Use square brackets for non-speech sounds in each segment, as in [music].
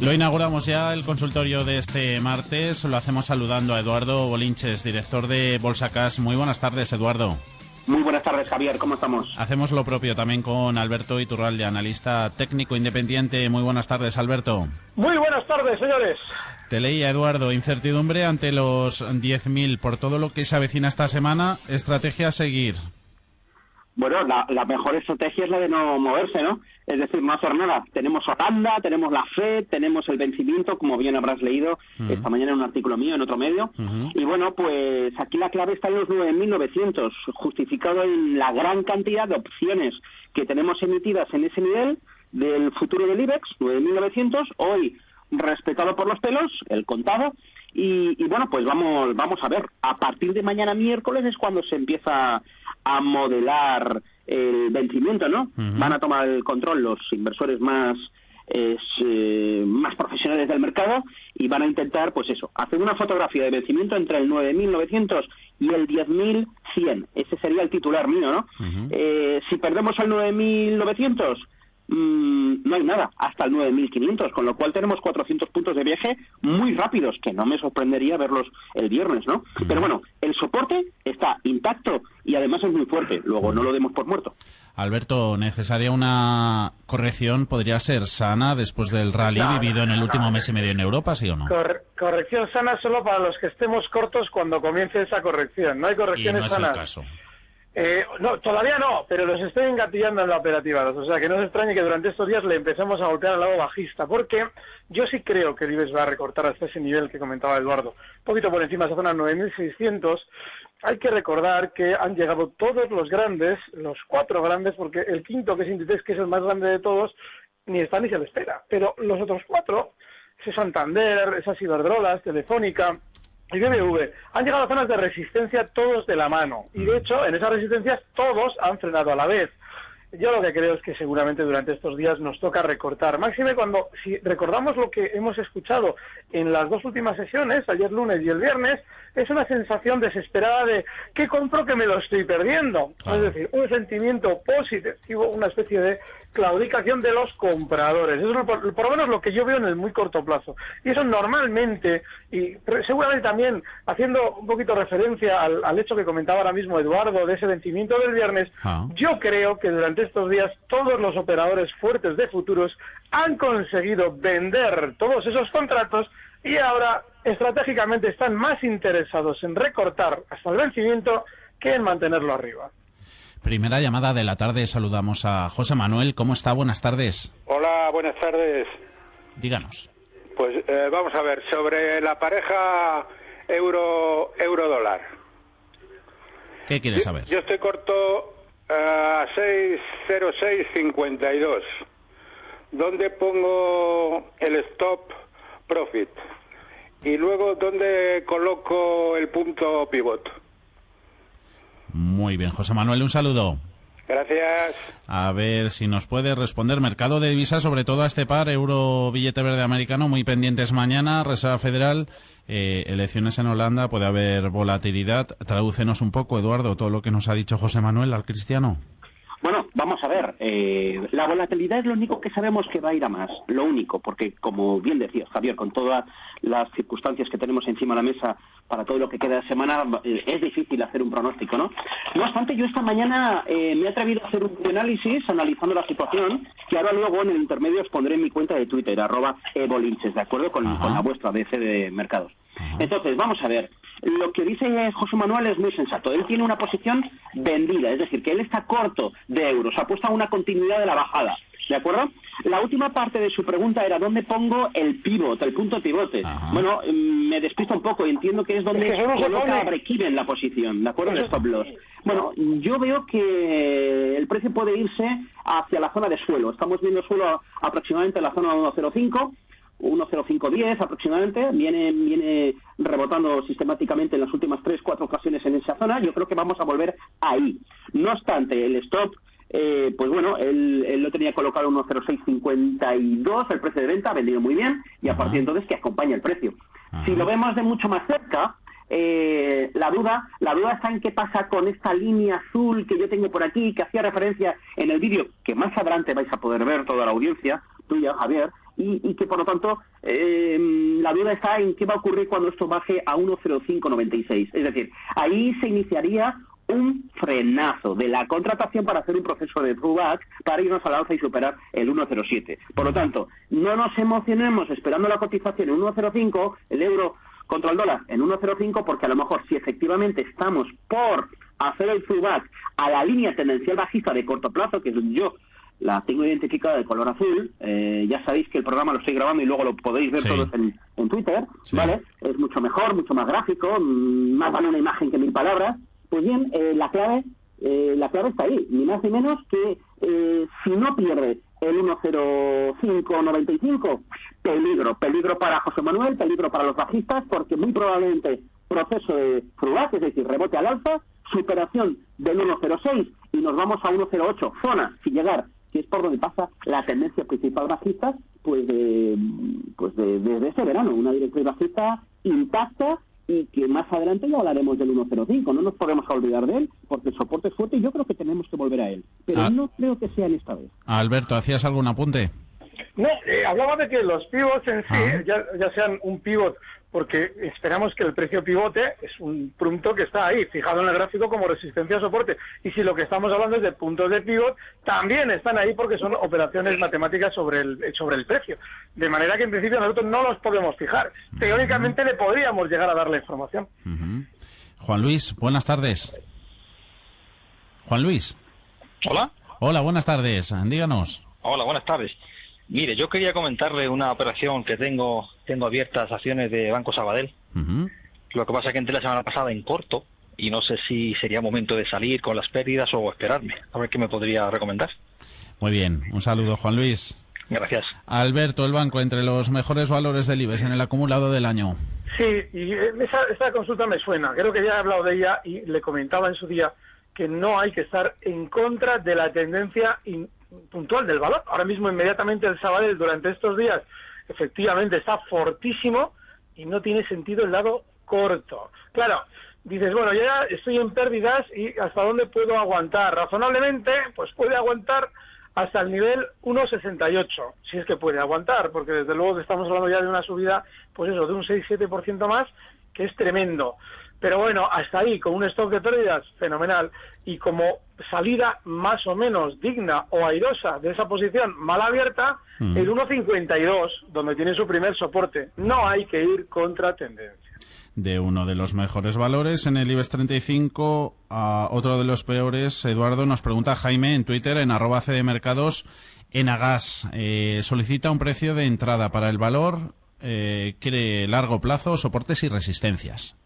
Lo inauguramos ya el consultorio de este martes. Lo hacemos saludando a Eduardo Bolinches, director de Bolsa Cash. Muy buenas tardes, Eduardo. Muy buenas tardes, Javier. ¿Cómo estamos? Hacemos lo propio también con Alberto Iturralde, analista técnico independiente. Muy buenas tardes, Alberto. Muy buenas tardes, señores. Te leía, Eduardo, incertidumbre ante los 10.000 por todo lo que se avecina esta semana. Estrategia a seguir. Bueno, la, la, mejor estrategia es la de no moverse, ¿no? Es decir, no hacer nada. Tenemos Holanda, tenemos la FED, tenemos el vencimiento, como bien habrás leído uh -huh. esta mañana en un artículo mío, en otro medio. Uh -huh. Y bueno, pues aquí la clave está en los 9.900, justificado en la gran cantidad de opciones que tenemos emitidas en ese nivel del futuro del IBEX, 9.900, hoy respetado por los pelos, el contado, y, y, bueno, pues vamos, vamos a ver. A partir de mañana miércoles es cuando se empieza a modelar el vencimiento, ¿no? Uh -huh. Van a tomar el control los inversores más es, eh, más profesionales del mercado y van a intentar, pues eso, hacer una fotografía de vencimiento entre el 9.900 y el 10.100. Ese sería el titular mío, ¿no? Uh -huh. eh, si perdemos el 9.900 mmm, no hay nada hasta el 9.500, con lo cual tenemos 400 puntos de viaje muy rápidos, que no me sorprendería verlos el viernes, ¿no? Pero bueno, el soporte está intacto y además es muy fuerte, luego no lo demos por muerto. Alberto, ¿necesaria una corrección podría ser sana después del rally no, vivido en el último no, mes y medio en Europa, sí o no? Cor corrección sana solo para los que estemos cortos cuando comience esa corrección, no hay correcciones y no es sanas. El caso. Eh, no, todavía no, pero los estoy engatillando en la operativa. O sea, que no se extrañe que durante estos días le empecemos a golpear al lado bajista, porque yo sí creo que el IBEX va a recortar hasta ese nivel que comentaba Eduardo. Un poquito por encima esa zona 9.600. Hay que recordar que han llegado todos los grandes, los cuatro grandes, porque el quinto, que es Inditex, que es el más grande de todos, ni está ni se le espera. Pero los otros cuatro, ese Santander, esas Iberdrolas, Telefónica, y BBV han llegado a zonas de resistencia todos de la mano y de hecho en esas resistencias todos han frenado a la vez. Yo lo que creo es que seguramente durante estos días nos toca recortar. Máxime cuando, si recordamos lo que hemos escuchado en las dos últimas sesiones, ayer lunes y el viernes, es una sensación desesperada de ¿qué compro que me lo estoy perdiendo? Ah. Es decir, un sentimiento positivo, una especie de claudicación de los compradores. Eso es por, por, lo menos lo que yo veo en el muy corto plazo. Y eso normalmente, y seguramente también haciendo un poquito referencia al, al hecho que comentaba ahora mismo Eduardo de ese vencimiento del viernes, ah. yo creo que durante estos días todos los operadores fuertes de futuros han conseguido vender todos esos contratos y ahora estratégicamente están más interesados en recortar hasta el vencimiento que en mantenerlo arriba. Primera llamada de la tarde, saludamos a José Manuel. ¿Cómo está? Buenas tardes. Hola, buenas tardes. Díganos. Pues eh, vamos a ver, sobre la pareja euro euro dólar. ¿Qué quieres saber? Yo, yo estoy corto eh, a 60652. ¿Dónde pongo el stop profit? Y luego, ¿dónde coloco el punto pivot? Muy bien, José Manuel, un saludo. Gracias. A ver si nos puede responder. Mercado de divisas, sobre todo a este par, euro billete verde americano, muy pendientes mañana, Reserva Federal, eh, elecciones en Holanda, puede haber volatilidad. Tradúcenos un poco, Eduardo, todo lo que nos ha dicho José Manuel al cristiano. Bueno, vamos a ver. Eh, la volatilidad es lo único que sabemos que va a ir a más. Lo único, porque como bien decías, Javier, con todas las circunstancias que tenemos encima de la mesa para todo lo que queda de semana, eh, es difícil hacer un pronóstico, ¿no? No obstante, yo esta mañana eh, me he atrevido a hacer un análisis analizando la situación, que ahora luego en el intermedio os pondré en mi cuenta de Twitter, arroba evolinches, ¿de acuerdo? Con, con la vuestra BC de mercados. Entonces, vamos a ver. Lo que dice José Manuel es muy sensato. Él tiene una posición vendida, es decir, que él está corto de euros, apuesta a una continuidad de la bajada. ¿De acuerdo? La última parte de su pregunta era ¿dónde pongo el pivot, el punto pivote? Bueno, mm, me despisto un poco y entiendo que es donde Es que eso no se coloca break-even la posición, ¿de acuerdo? El stop loss. Bueno, yo veo que el precio puede irse hacia la zona de suelo. Estamos viendo suelo aproximadamente en la zona 1.05, 1.0510 aproximadamente. Viene, viene rebotando sistemáticamente en las últimas tres, cuatro ocasiones en esa zona. Yo creo que vamos a volver ahí. No obstante, el stop eh, pues bueno, él, él lo tenía colocado en 1.0652, el precio de venta, ha vendido muy bien, y a partir de entonces que acompaña el precio. Si lo vemos de mucho más cerca, eh, la duda la duda está en qué pasa con esta línea azul que yo tengo por aquí, que hacía referencia en el vídeo, que más adelante vais a poder ver toda la audiencia, tuya, Javier, y, y que por lo tanto eh, la duda está en qué va a ocurrir cuando esto baje a 1.0596. Es decir, ahí se iniciaría un frenazo de la contratación para hacer un proceso de pullback para irnos al alza y superar el 1.07. Por lo tanto, no nos emocionemos esperando la cotización en 1.05, el euro contra el dólar en 1.05, porque a lo mejor si efectivamente estamos por hacer el pullback a la línea tendencial bajista de corto plazo, que yo la tengo identificada de color azul, eh, ya sabéis que el programa lo estoy grabando y luego lo podéis ver Sí. todos en, en Twitter, Sí. ¿vale? Es mucho mejor, mucho más gráfico, mm, más vale una imagen que mil palabras. Pues bien, eh, la clave eh, la clave está ahí, ni más ni menos que eh, si no pierde el 1.0595, peligro, peligro para José Manuel, peligro para los bajistas, porque muy probablemente proceso de frugat, es decir, rebote al alza, superación del 1.06 y nos vamos a 1.08, zona, sin llegar, que es por donde pasa la tendencia principal bajista, pues de, pues de, desde este verano, una directriz bajista intacta y que más adelante ya hablaremos del 1.05, no nos podemos olvidar de él, porque el soporte es fuerte y yo creo que tenemos que volver a él, pero Ah. no creo que sea en esta vez. Alberto, ¿hacías algún apunte? No, eh, hablaba de que los pivots en sí, Ah. ya, ya sean un pivot, porque esperamos que el precio pivote es un punto que está ahí, fijado en el gráfico como resistencia a soporte. Y si lo que estamos hablando es de puntos de pivot, también están ahí porque son operaciones matemáticas sobre el, eh, sobre el precio. De manera que en principio nosotros no los podemos fijar. Teóricamente le podríamos llegar a dar la información. Juan Luis, buenas tardes. Juan Luis. Hola. Hola, buenas tardes. Díganos. Hola, buenas tardes. Mire, yo quería comentarle una operación que tengo tengo abiertas acciones de Banco Sabadell. Ujú. Lo que pasa es que entré la semana pasada en corto y no sé si sería momento de salir con las pérdidas o esperarme. A ver qué me podría recomendar. Muy bien. Un saludo, Juan Luis. Gracias. Alberto, el banco entre los mejores valores del IBEX en el acumulado del año. Sí, y esa, esa consulta me suena. Creo que ya he hablado de ella y le comentaba en su día que no hay que estar en contra de la tendencia in- puntual del valor. Ahora mismo, inmediatamente, el Sabadell durante estos días efectivamente está fortísimo y no tiene sentido el lado corto. Claro, dices, bueno, ya estoy en pérdidas y ¿hasta dónde puedo aguantar? Razonablemente, pues puede aguantar hasta el nivel 1,68, si es que puede aguantar, porque desde luego que estamos hablando ya de una subida, pues eso, de un 6-7% más, que es tremendo. Pero bueno, hasta ahí, con un stock de pérdidas, fenomenal. Y como salida más o menos digna o airosa de esa posición mal abierta, Mm. el 1,52, donde tiene su primer soporte. No hay que ir contra tendencia. De uno de los mejores valores en el IBEX 35 a otro de los peores, Eduardo nos pregunta Jaime en Twitter en arroba cdmercados en Agas. Eh, solicita un precio de entrada para el valor, eh, quiere largo plazo, soportes y resistencias.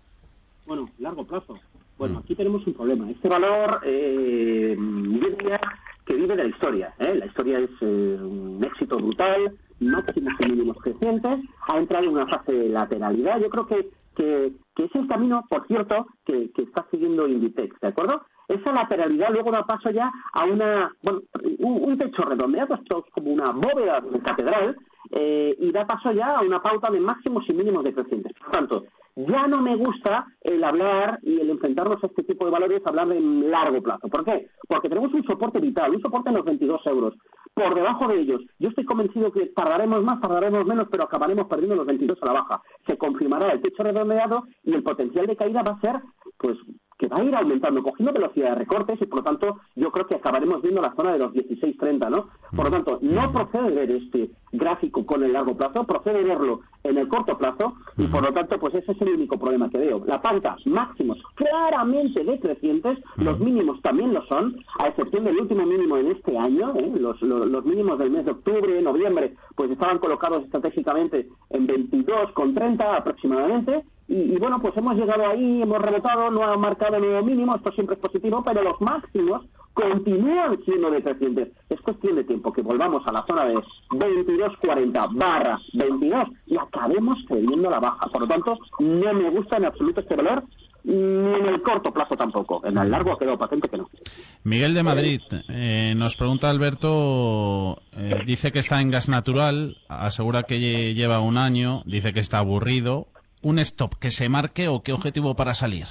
Bueno, largo plazo. Bueno, aquí tenemos un problema. Este valor, eh, yo diría que vive de la historia. ¿eh? La historia es eh, un éxito brutal, máximos y mínimos crecientes, ha entrado en una fase de lateralidad. Yo creo que, que, que es el camino, por cierto, que, que está siguiendo Inditex, ¿de acuerdo? Esa lateralidad luego da paso ya a una, bueno, un, un techo redondeado, esto es como una bóveda de catedral, eh, y da paso ya a una pauta de máximos y mínimos decrecientes. Por tanto, ya no me gusta el hablar y el enfrentarnos a este tipo de valores, hablar de largo plazo. ¿Por qué? Porque tenemos un soporte vital, un soporte en los 22 euros. Por debajo de ellos, yo estoy convencido que tardaremos más, tardaremos menos, pero acabaremos perdiendo los 22 a la baja. Se confirmará el techo redondeado y el potencial de caída va a ser, pues, que va a ir aumentando, cogiendo velocidad de recortes y por lo tanto yo creo que acabaremos viendo la zona de los 16.30, ¿no? Por lo tanto, no procede ver este gráfico con el largo plazo, procede verlo en el corto plazo y por lo tanto pues ese es el único problema que veo. La pauta, máximos claramente decrecientes, los mínimos también lo son, a excepción del último mínimo en este año, ¿eh? los, los, los, mínimos del mes de octubre, noviembre, pues estaban colocados estratégicamente en 22,30 aproximadamente y, bueno, pues hemos llegado ahí, hemos rebotado, no ha marcado nuevo mínimo, esto siempre es positivo, pero los máximos continúan siendo decrecientes. Es cuestión de tiempo que volvamos a la zona de 22.40 barra 22 y acabemos cediendo la baja. Por lo tanto, no me gusta en absoluto este valor, ni en el corto plazo tampoco. En el largo ha quedado patente que no. Miguel de Madrid, eh, nos pregunta Alberto, eh, dice que está en gas natural, asegura que lleva un año, dice que está aburrido, un stop que se marque o qué objetivo para salir?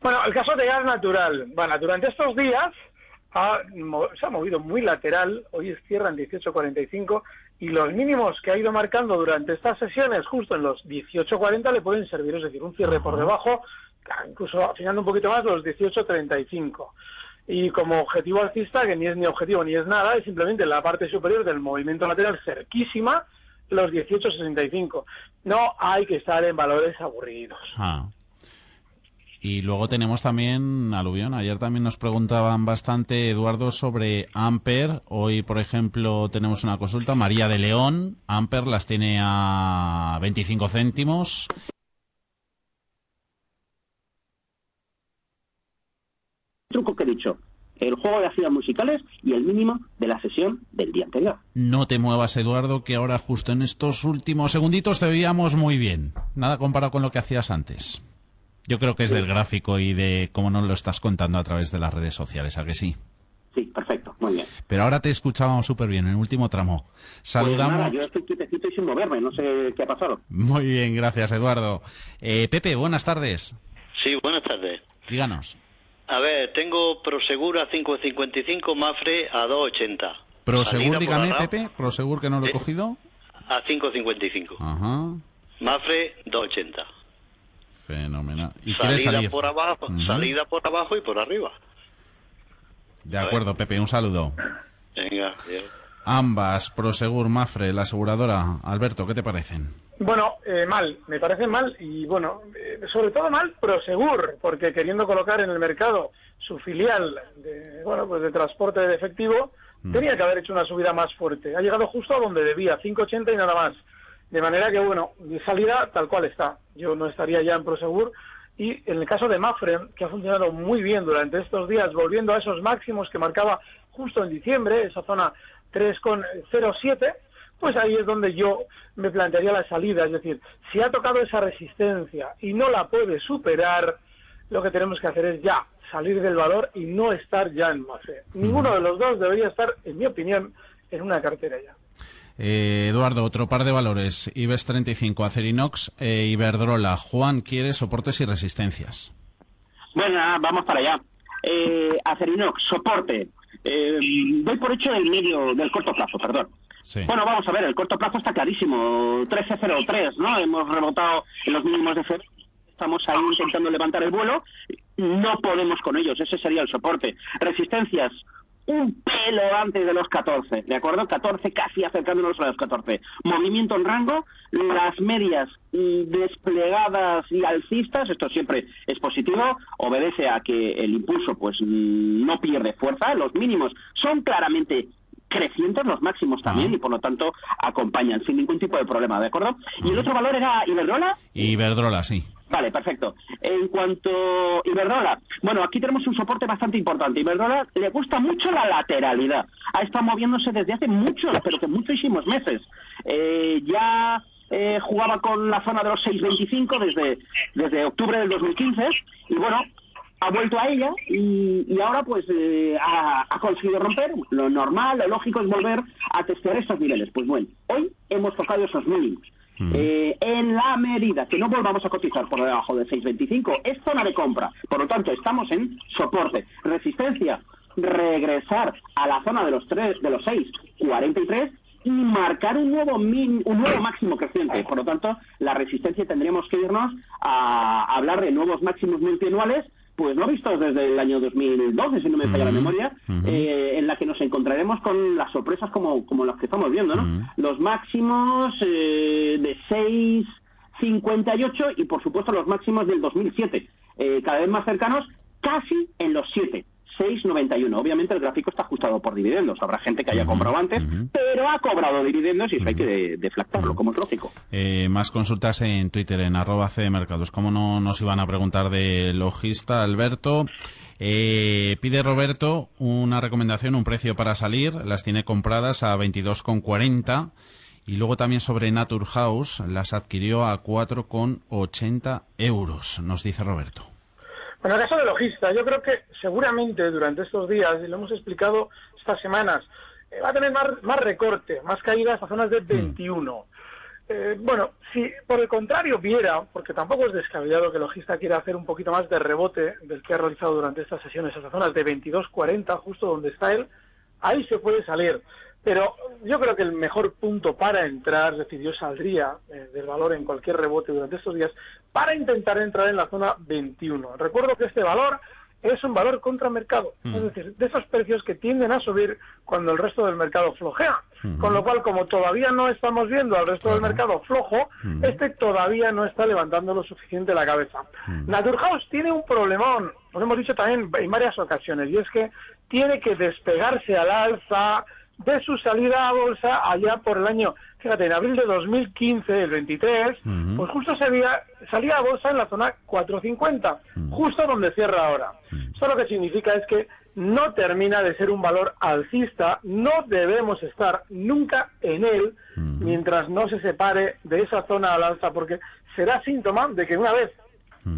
Bueno, el caso de gas natural. Bueno, durante estos días se ha movido muy lateral, hoy cierra en 18.45 y los mínimos que ha ido marcando durante estas sesiones, justo en los 18.40, le pueden servir, es decir, un cierre por debajo, incluso afinando un poquito más, los 18.35 y como objetivo alcista, que ni es ni objetivo ni es nada, es simplemente la parte superior del movimiento lateral cerquísima, los 18.65. No hay que estar en valores aburridos. Ah. Y luego tenemos también aluvión. Ayer también nos preguntaban bastante, Eduardo, sobre Amper. Hoy, por ejemplo, tenemos una consulta. María de León, Amper las tiene a 25 céntimos. Truco que he dicho el juego de actividades musicales y el mínimo de la sesión del día anterior. No te muevas, Eduardo, que ahora justo en estos últimos segunditos te veíamos muy bien. Nada comparado con lo que hacías antes. Yo creo que es del gráfico y de cómo nos lo estás contando a través de las redes sociales, ¿a que sí? Sí, perfecto, muy bien. Pero ahora te escuchábamos súper bien en el último tramo. Saludamos. Pues yo estoy quietecito y sin moverme, no sé qué ha pasado. Muy bien, gracias, Eduardo. Eh, Pepe, buenas tardes. Sí, buenas tardes. Díganos. A ver, tengo Prosegur a 5.55, Mafre a 2.80. Prosegur, dígame, Pepe, Prosegur que no lo he cogido. A 5.55. Ajá. Mafre 2.80. Fenomenal. ¿Y salida salir? por abajo, salida por abajo y por arriba. De acuerdo, Pepe, un saludo. Venga. Ambas, Prosegur, Mafre, la aseguradora. Alberto, ¿qué te parecen? Bueno, eh, mal, me parece mal y bueno, eh, sobre todo mal Prosegur, porque queriendo colocar en el mercado su filial de, bueno, pues de transporte de efectivo, mm. tenía que haber hecho una subida más fuerte. Ha llegado justo a donde debía, 5.80 y nada más. De manera que, bueno, de salida tal cual está. Yo no estaría ya en Prosegur. Y en el caso de Mafre, que ha funcionado muy bien durante estos días, volviendo a esos máximos que marcaba justo en diciembre, esa zona 3,07, pues ahí es donde yo me plantearía la salida. Es decir, si ha tocado esa resistencia y no la puede superar, lo que tenemos que hacer es ya salir del valor y no estar ya en Mafre. Ninguno de los dos debería estar, en mi opinión, en una cartera ya. Eh, Eduardo, otro par de valores. IBEX 35, Acerinox, e Iberdrola. Juan, ¿quiere soportes y resistencias? Bueno, vamos para allá. Eh, Acerinox, soporte. Eh, doy por hecho el medio del corto plazo, perdón. Bueno, vamos a ver, el corto plazo está clarísimo. 13.03, ¿no? Hemos rebotado en los mínimos de febrero. Estamos ahí intentando levantar el vuelo. No podemos con ellos, ese sería el soporte. Resistencias, un pelo antes de los 14, ¿de acuerdo? 14 casi acercándonos a los 14. Movimiento en rango, las medias desplegadas y alcistas, esto siempre es positivo, obedece a que el impulso pues no pierde fuerza, los mínimos son claramente crecientes, los máximos también, y por lo tanto acompañan sin ningún tipo de problema, ¿de acuerdo? ¿Y el otro valor era Iberdrola? Iberdrola, sí. Vale, perfecto. En cuanto a Iberdrola, bueno, aquí tenemos un soporte bastante importante. Iberdrola le gusta mucho la lateralidad. Ha estado moviéndose desde hace muchos, pero que muchísimos meses. Eh, ya eh, jugaba con la zona de los 6.25 desde, desde octubre del 2015 y bueno, ha vuelto a ella y, ahora pues eh, ha, conseguido romper. Lo normal, lo lógico es volver a testear esos niveles. Pues bueno, hoy hemos tocado esos mínimos. Mm. Eh, en la medida que no volvamos a cotizar por debajo de 6.25 es zona de compra. Por lo tanto, estamos en soporte. Resistencia, regresar a la zona de los 3, de los 6.43 y marcar un nuevo un nuevo máximo creciente. Por lo tanto, la resistencia tendríamos que irnos a hablar de nuevos máximos multianuales pues no vistos desde el año 2012, si no me falla la memoria, eh, en la que nos encontraremos con las sorpresas como, como las que estamos viendo, ¿no? Los máximos eh, de 6,58 y por supuesto los máximos del 2007, eh, cada vez más cercanos, casi en los 7. 6,91. Obviamente el gráfico está ajustado por dividendos. Habrá gente que haya comprado antes, pero ha cobrado dividendos y eso hay que deflactarlo, como es lógico. Eh, más consultas en Twitter, en arroba Mercados. ¿Cómo no nos iban a preguntar de logista, Alberto? Eh, pide Roberto una recomendación, un precio para salir. Las tiene compradas a 22,40. Y luego también sobre Naturhaus, las adquirió a 4,80 euros, nos dice Roberto. En el caso de logista, yo creo que seguramente durante estos días, y lo hemos explicado estas semanas, eh, va a tener más, más recorte, más caídas a zonas de 21. Mm. Eh, bueno, si por el contrario viera, porque tampoco es descabellado que el logista quiera hacer un poquito más de rebote del que ha realizado durante estas sesiones, esas zonas de 22-40, justo donde está él, ahí se puede salir. Pero yo creo que el mejor punto para entrar, es decir, yo saldría eh, del valor en cualquier rebote durante estos días para intentar entrar en la zona 21. Recuerdo que este valor es un valor contra mercado, es decir, de esos precios que tienden a subir cuando el resto del mercado flojea. Con lo cual, como todavía no estamos viendo al resto del mercado flojo, este todavía no está levantando lo suficiente la cabeza. Naturhaus tiene un problemón, lo hemos dicho también en varias ocasiones, y es que tiene que despegarse al alza, de su salida a bolsa allá por el año, fíjate, en abril de 2015, el 23, pues justo salía, salía a bolsa en la zona 450, justo donde cierra ahora. Esto lo que significa es que no termina de ser un valor alcista, no debemos estar nunca en él mientras no se separe de esa zona al alza, porque será síntoma de que una vez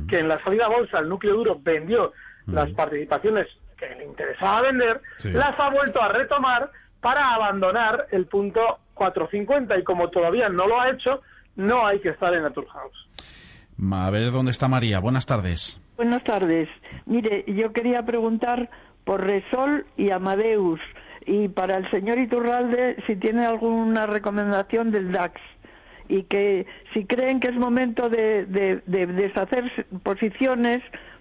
que en la salida a bolsa el núcleo duro vendió las participaciones que le interesaba vender, las ha vuelto a retomar para abandonar el punto 450 y como todavía no lo ha hecho, no hay que estar en Naturhaus. A ver dónde está María. Buenas tardes. Buenas tardes. Mire, yo quería preguntar por Resol y Amadeus y para el señor Iturralde si tiene alguna recomendación del DAX y que si creen que es momento de, de, de deshacer posiciones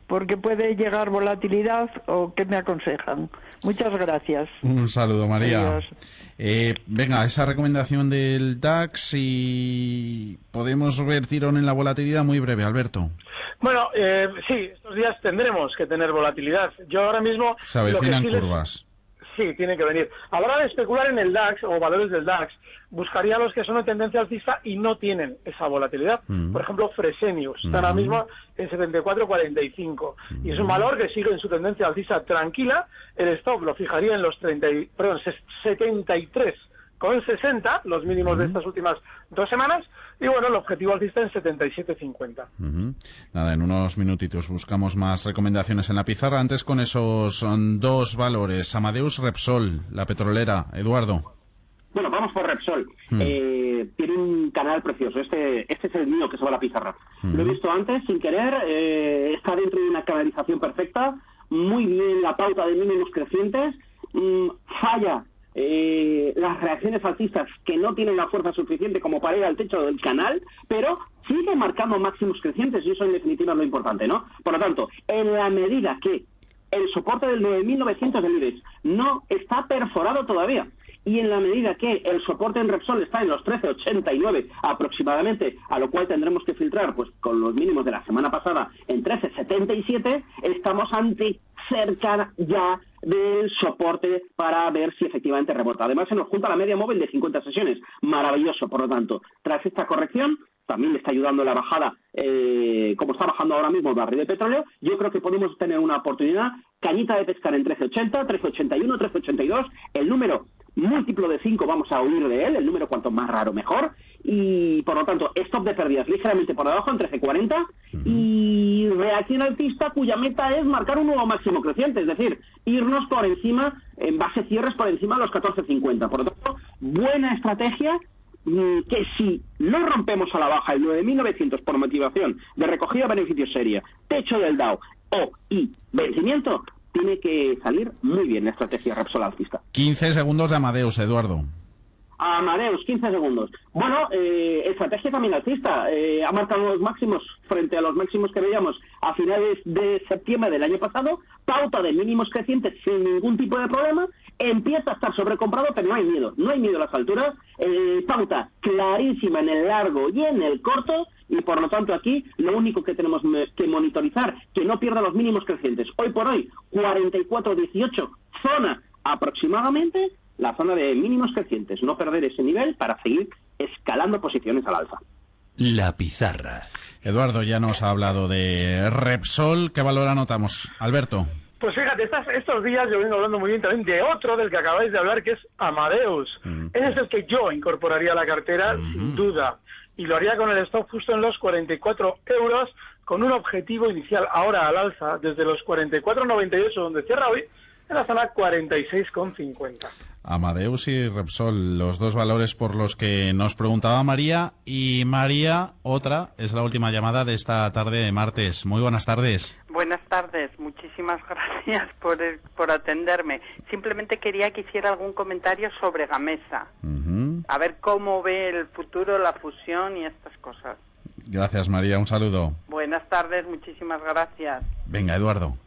porque puede llegar volatilidad o qué me aconsejan. Muchas gracias. Un saludo, María. Eh, venga, esa recomendación del DAX y podemos ver tirón en la volatilidad muy breve, Alberto. Bueno, eh, sí, estos días tendremos que tener volatilidad. Yo ahora mismo... Se avecinan curvas. Sí, tiene que venir. A la hora de especular en el DAX o valores del DAX, buscaría los que son de tendencia alcista y no tienen esa volatilidad. Mm. Por ejemplo, Fresenius, está ahora mm. mismo en 74.45 y es un mm. valor que sigue en su tendencia alcista tranquila. El stop lo fijaría en los 30, perdón, 73 con 60, los mínimos de estas últimas dos semanas, y bueno, el objetivo alcista en 77.50. Nada, en unos minutitos buscamos más recomendaciones en la pizarra. Antes con esos dos valores, Amadeus Repsol, la petrolera. Eduardo. Bueno, vamos por Repsol. Hmm. Eh, tiene un canal precioso. Este, este es el mío que se va a la pizarra. Lo he visto antes, sin querer. Eh, está dentro de una canalización perfecta. Muy bien la pauta de mínimos crecientes. Mm, falla eh, las reacciones alcistas que no tienen la fuerza suficiente como para ir al techo del canal, pero sigue marcando máximos crecientes y eso en definitiva es lo importante, ¿no? Por lo tanto, en la medida que el soporte del 9.900 de IBEX no está perforado todavía, y en la medida que el soporte en Repsol está en los 13,89 aproximadamente, a lo cual tendremos que filtrar pues con los mínimos de la semana pasada en 13,77, estamos ante cerca ya del soporte para ver si efectivamente rebota. Además, se nos junta la media móvil de 50 sesiones. Maravilloso, por lo tanto. Tras esta corrección, también le está ayudando la bajada, eh, como está bajando ahora mismo el barril de petróleo, yo creo que podemos tener una oportunidad, cañita de pescar en 13.80, 13.81, 13.82, el número múltiplo de 5 vamos a huir de él, el número cuanto más raro mejor, y por lo tanto, stop de pérdidas ligeramente por debajo en 13.40 y reacción altista cuya meta es marcar un nuevo máximo creciente, es decir, irnos por encima, en base cierres por encima de los 14.50. Por lo tanto, buena estrategia mm, que si no rompemos a la baja el 9.900 por motivación de recogida de beneficios seria, techo del DAO o y vencimiento, tiene que salir muy bien la estrategia Repsol alcista. 15 segundos de Amadeus, Eduardo. Amadeus, 15 segundos. Bueno, eh, estrategia también. Eh, ha marcado los máximos frente a los máximos que veíamos a finales de septiembre del año pasado. Pauta de mínimos crecientes sin ningún tipo de problema. Empieza a estar sobrecomprado, pero no hay miedo. No hay miedo a las alturas. Eh, pauta clarísima en el largo y en el corto. Y por lo tanto aquí lo único que tenemos que monitorizar, que no pierda los mínimos crecientes. Hoy por hoy, 44-18, zona aproximadamente la zona de mínimos crecientes, no perder ese nivel para seguir escalando posiciones al alza. La pizarra. Eduardo ya nos ha hablado de Repsol. ¿Qué valor anotamos? Alberto. Pues fíjate, estos días yo vengo hablando muy bien también de otro del que acabáis de hablar, que es Amadeus. Mm. Ese es el que yo incorporaría a la cartera, sin duda. Y lo haría con el stop justo en los 44 euros, con un objetivo inicial ahora al alza, desde los 44,98 donde cierra hoy, en la zona 46,50. Amadeus y Repsol, los dos valores por los que nos preguntaba María. Y María, otra, es la última llamada de esta tarde de martes. Muy buenas tardes. Buenas tardes, muchísimas [laughs] gracias por, por atenderme. Simplemente quería que hiciera algún comentario sobre Gamesa. A ver cómo ve el futuro, la fusión y estas cosas. Gracias, María. Un saludo. Buenas tardes, muchísimas gracias. Venga, Eduardo.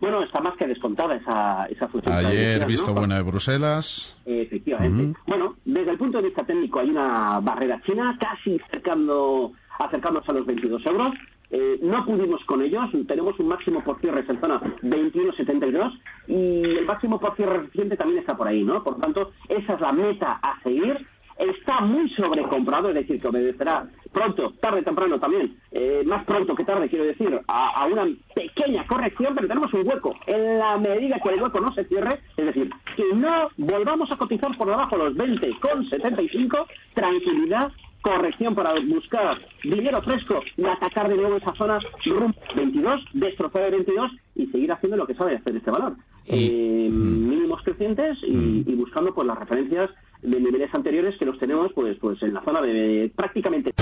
Bueno, está más que descontada esa, esa fusión. Ayer visto buena de Bruselas. efectivamente. Bueno, desde el punto de vista técnico hay una barrera china casi acercando, acercándose a los 22 euros. Eh, no pudimos con ellos, tenemos un máximo por cierre en zona 21.72 y el máximo por cierre reciente también está por ahí, ¿no? Por tanto, esa es la meta a seguir está muy sobrecomprado, es decir, que obedecerá pronto, tarde, temprano también, eh, más pronto que tarde, quiero decir, a, una pequeña corrección, pero tenemos un hueco. En la medida que el hueco no se cierre, es decir, que no volvamos a cotizar por debajo los 20 con 75, tranquilidad, corrección para buscar dinero fresco y atacar de nuevo esa zona rumbo 22, destrozar el 22 y seguir haciendo lo que sabe hacer este valor. Eh, mínimos crecientes y, y buscando pues las referencias de niveles anteriores que los tenemos pues, pues en la zona de prácticamente.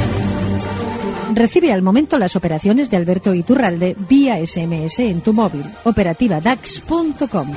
Recibe al momento las operaciones de Alberto Iturralde vía SMS en tu móvil. Operativa DAX.com.